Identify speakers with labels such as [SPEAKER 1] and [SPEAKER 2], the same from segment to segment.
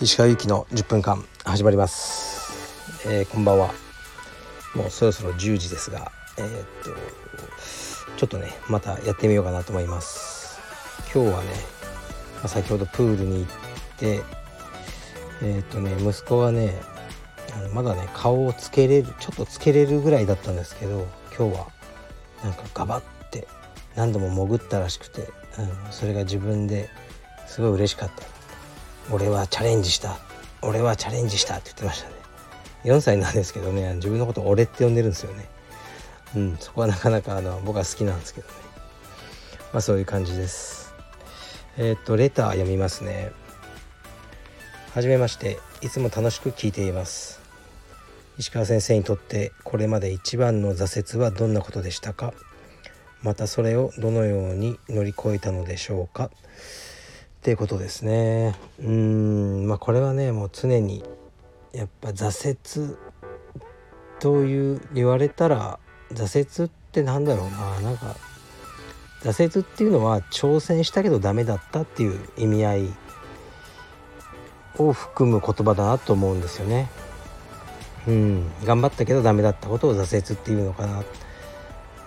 [SPEAKER 1] 石川由紀の10分間始まります、えー、こんばんは。もうそろそろ10時ですがえー、っとちょっとねまたやってみようかなと思います。今日はね、まあ、先ほどプールに行ってえー、っとね息子がねあのまだね顔をつけれるちょっとつけれるぐらいだったんですけど今日はなんかガバって何度も潜ったらしくて、うん、それが自分ですごい嬉しかった。俺はチャレンジした。俺はチャレンジしたって言ってましたね。4歳なんですけどね自分のこと俺って呼んでるんですよね。うんそこはなかなかあの僕は好きなんですけどね。まあそういう感じです。えー、っとレター読みますね。はじめまして。いつも楽しく聞いています。石川先生にとってこれまで一番の挫折はどんなことでしたか？またそれをどのように乗り越えたのでしょうか？っていうことですね。うんまあこれはねもう常にやっぱ挫折という言われたら挫折ってなんだろうな。なんか挫折っていうのは挑戦したけどダメだったっていう意味合いを含む言葉だなと思うんですよね。うん、頑張ったけどダメだったことを挫折っていうのかな。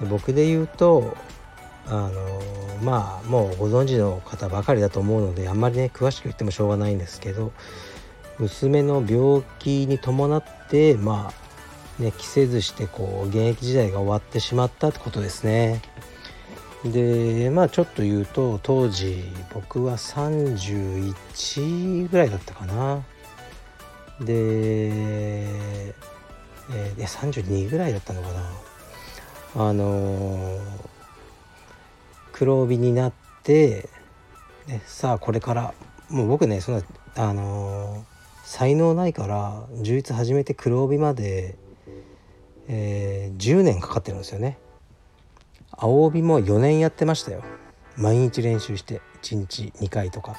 [SPEAKER 1] 僕で言うとあのまあもうご存知の方ばかりだと思うのであんまりね詳しく言ってもしょうがないんですけど娘の病気に伴ってまあね着せずしてこう現役時代が終わってしまったってことですね。でまあちょっと言うと当時僕は31ぐらいだったかな。で、えー、32ぐらいだったのかな。あのー黒帯になって、ね、さあこれからもう僕ねそんなあのー、才能ないから充実始めて黒帯まで、えー、10年かかってるんですよね。青帯も4年やってましたよ。毎日練習して1日2回とか。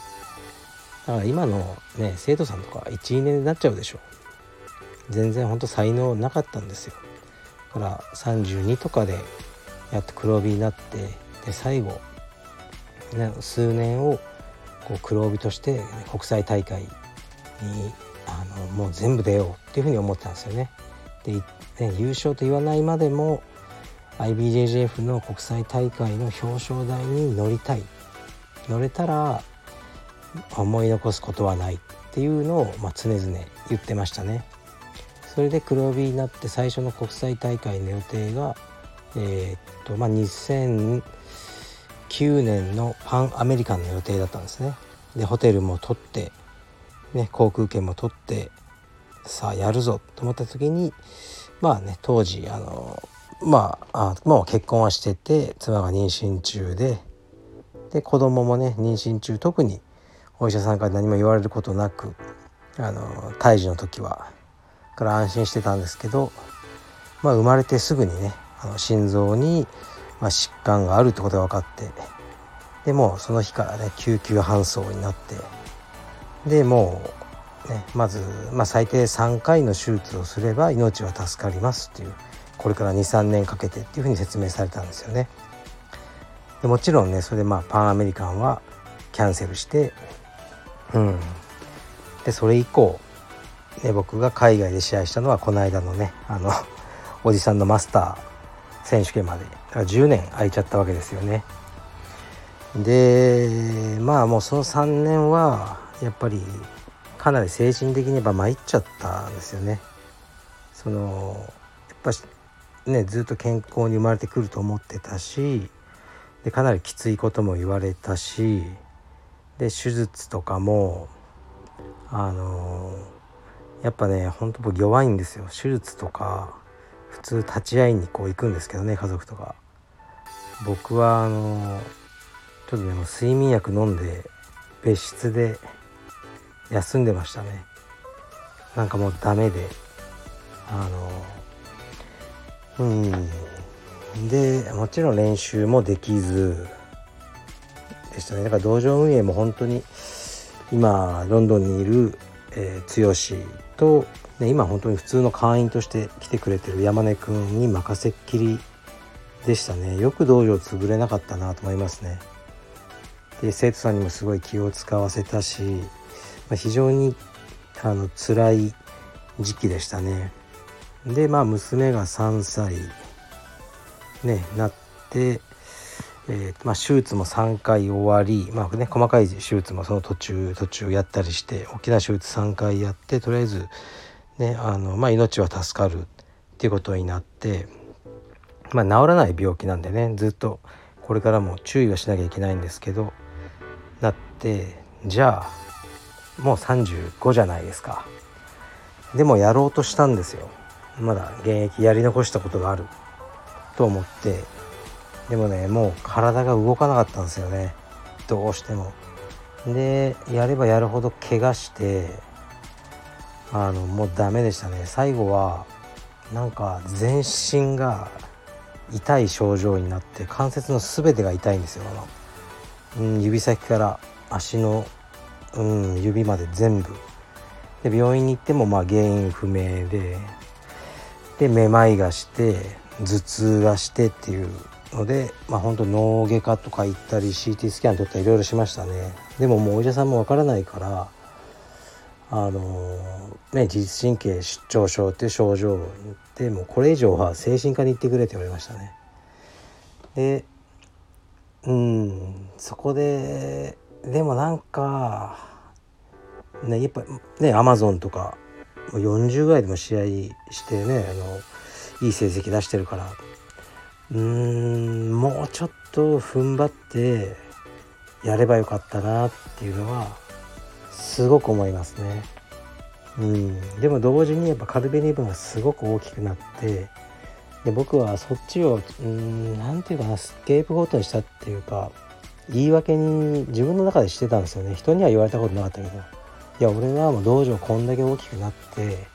[SPEAKER 1] だから今のね生徒さんとか12年になっちゃうでしょ。全然ほんと才能なかったんですよ。から32とかでやっと黒帯になってで最後、ね、数年をこう黒帯として、国際大会にあのもう全部出ようっていうふうに思ったんですよね。で、優勝と言わないまでも IBJJF の国際大会の表彰台に乗りたい乗れたら思い残すことはないっていうのを、まあ、常々言ってましたね。それで黒帯になって最初の国際大会の予定がえー、っとまあ2009年のパンアメリカンの予定だったんですね。でホテルも取ってね航空券も取ってさあやるぞと思った時にまあね当時あのまああもう結婚はしてて妻が妊娠中でで子供もね妊娠中特にお医者さんから何も言われることなくあの胎児の時はから安心してたんですけどまあ生まれてすぐにねあの心臓に、ま、疾患があるってことが分かってでもうその日からね救急搬送になってでもう、ね、まず、まあ、最低3回の手術をすれば命は助かりますっていうこれから23年かけてっていうふうに説明されたんですよね。でもちろんねそれでまあパンアメリカンはキャンセルしてうんでそれ以降、ね、僕が海外で試合したのはこの間のねあの おじさんのマスター選手権まで。だから10年空いちゃったわけですよね。でまあもうその3年はやっぱりかなり精神的にや参っちゃったんですよね。そのやっぱねずっと健康に生まれてくると思ってたしでかなりきついことも言われたしで手術とかもあのやっぱねほんと僕弱いんですよ。手術とか普通立ち会いにこう行くんですけどね家族とか。僕はあのちょっとねもう睡眠薬飲んで別室で休んでましたね。なんかもうダメで。あのうん。でもちろん練習もできずでしたね。だから道場運営も本当に今ロンドンにいる、えー、剛とね、今本当に普通の会員として来てくれてる山根くんに任せっきりでしたね。よく道場潰れなかったなと思いますね。で生徒さんにもすごい気を使わせたし、まあ、非常にあの辛い時期でしたね。でまあ娘が3歳ねなって、えーまあ、手術も3回終わり、まあね、細かい手術もその途中途中やったりして大きな手術3回やってとりあえず、ねあのまあ、命は助かるっていうことになって、まあ、治らない病気なんでねずっとこれからも注意はしなきゃいけないんですけどなってじゃあもう35じゃないですか。でもやろうとしたんですよ。まだ現役やり残したことがある。と思ってでもねもう体が動かなかったんですよね。どうしても。でやればやるほど怪我してあのもうダメでしたね。最後はなんか全身が痛い症状になって関節の全てが痛いんですようん、指先から足の、うん、指まで全部。で病院に行ってもまあ原因不明で。でめまいがして頭痛がしてっていうのでまあ本当脳外科とか行ったり CT スキャン撮ったりいろいろしましたね。でももうお医者さんもわからないからあのね自律神経失調症っていう症状でもうこれ以上は精神科に行ってくれって言われましたね。でうんそこででもなんかねやっぱねアマゾンとか40ぐらいでも試合してねあのいい成績出してるからうーんもうちょっと踏ん張ってやればよかったなっていうのはすごく思いますね。うん、でも同時にやっぱカルベニブンがすごく大きくなってで僕はそっちを何て言うかなスケープゴートにしたっていうか言い訳に自分の中でしてたんですよね人には言われたことなかったけどいや俺はもう道場こんだけ大きくなって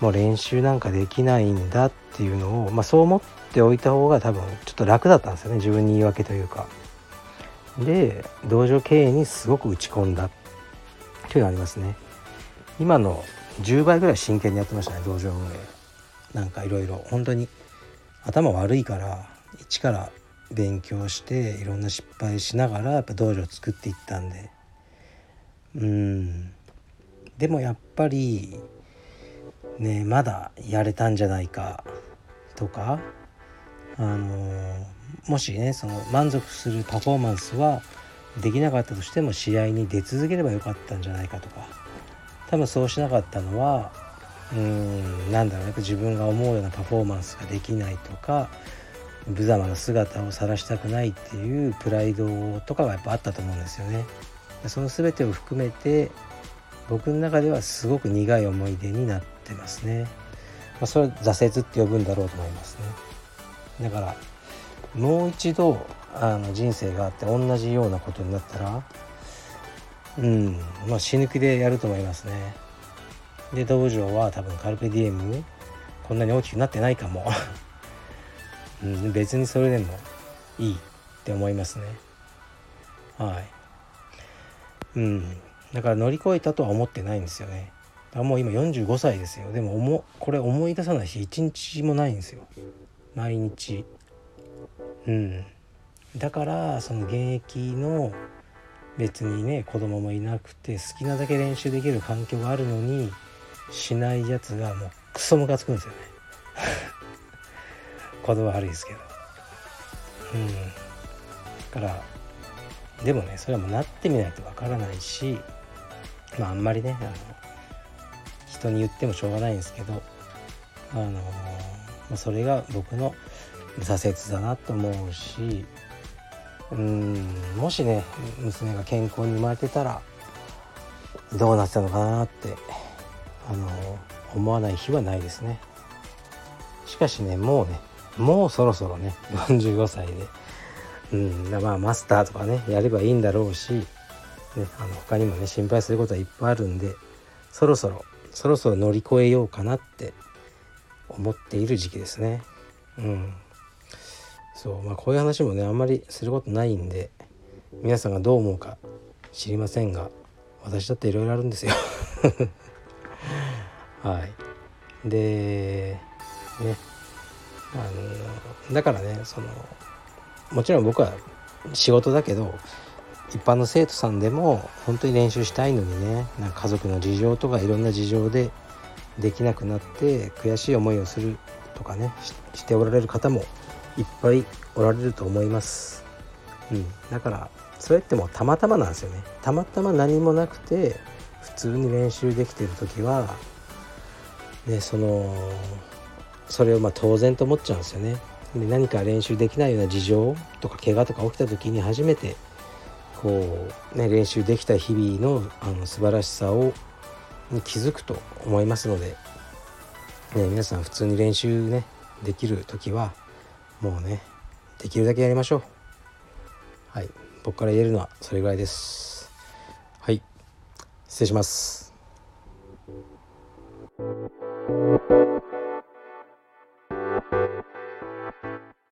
[SPEAKER 1] もう練習なんかできないんだっていうのを、まあ、そう思っておいた方が多分ちょっと楽だったんですよね自分に言い訳というか。で道場経営にすごく打ち込んだというのがありますね。今の10倍ぐらい真剣にやってましたね道場運営。なんかいろいろ本当に頭悪いから一から勉強していろんな失敗しながらやっぱ道場を作っていったんでうんでもやっぱりねまだやれたんじゃないかとかあのもしねその満足するパフォーマンスはできなかったとしても試合に出続ければよかったんじゃないかとか多分そうしなかったのはうんなんだろうね自分が思うようなパフォーマンスができないとか無様な姿を晒したくないっていうプライドとかがやっぱあったと思うんですよね。その全てを含めて僕の中ではすごく苦い思い出になってますね。まあ、それは挫折って呼ぶんだろうと思いますね。だからもう一度あの人生があって同じようなことになったらうんまあ死ぬ気でやると思いますね。で道場は多分カルペディエムこんなに大きくなってないかも、うん、別にそれでもいいって思いますねはいうんだから乗り越えたとは思ってないんですよねだもう今45歳ですよ。でも思これ思い出さないし一日もないんですよ。毎日。うん。だからその現役の別にね子供もいなくて好きなだけ練習できる環境があるのにしないやつがもうクソムカつくんですよね。言葉悪いですけど。うん。だからでもねそれはもうなってみないとわからないしまああんまりねあの人に言ってもしょうがないんですけどあのま、それが僕の挫折だなと思うしうんもしね娘が健康に生まれてたらどうなってたのかなってあの思わない日はないですね。しかしねもうねもうそろそろね45歳でうんまあマスターとかねやればいいんだろうし、ね、あの他にもね心配することはいっぱいあるんでそろそろそろそろ乗り越えようかなって思っている時期ですね。うん。そう。まあこういう話もねあんまりすることないんで皆さんがどう思うか知りませんが私だっていろいろあるんですよ。はい。でね。あのだからねそのもちろん僕は仕事だけど一般の生徒さんでも本当に練習したいのにねなんか家族の事情とかいろんな事情でできなくなって悔しい思いをするとかねしておられる方もいっぱいおられると思います、うん、だからそれってもうたまたまなんですよね。たまたま何もなくて普通に練習できてる時はねそのそれをま当然と思っちゃうんですよね。で何か練習できないような事情とか怪我とか起きた時に初めてこう、ね、練習できた日々のあの素晴らしさをに気づくと思いますので、ね、皆さん普通に練習ねできる時はもうねできるだけやりましょう。はい。僕から言えるのはそれぐらいです。はい。失礼します。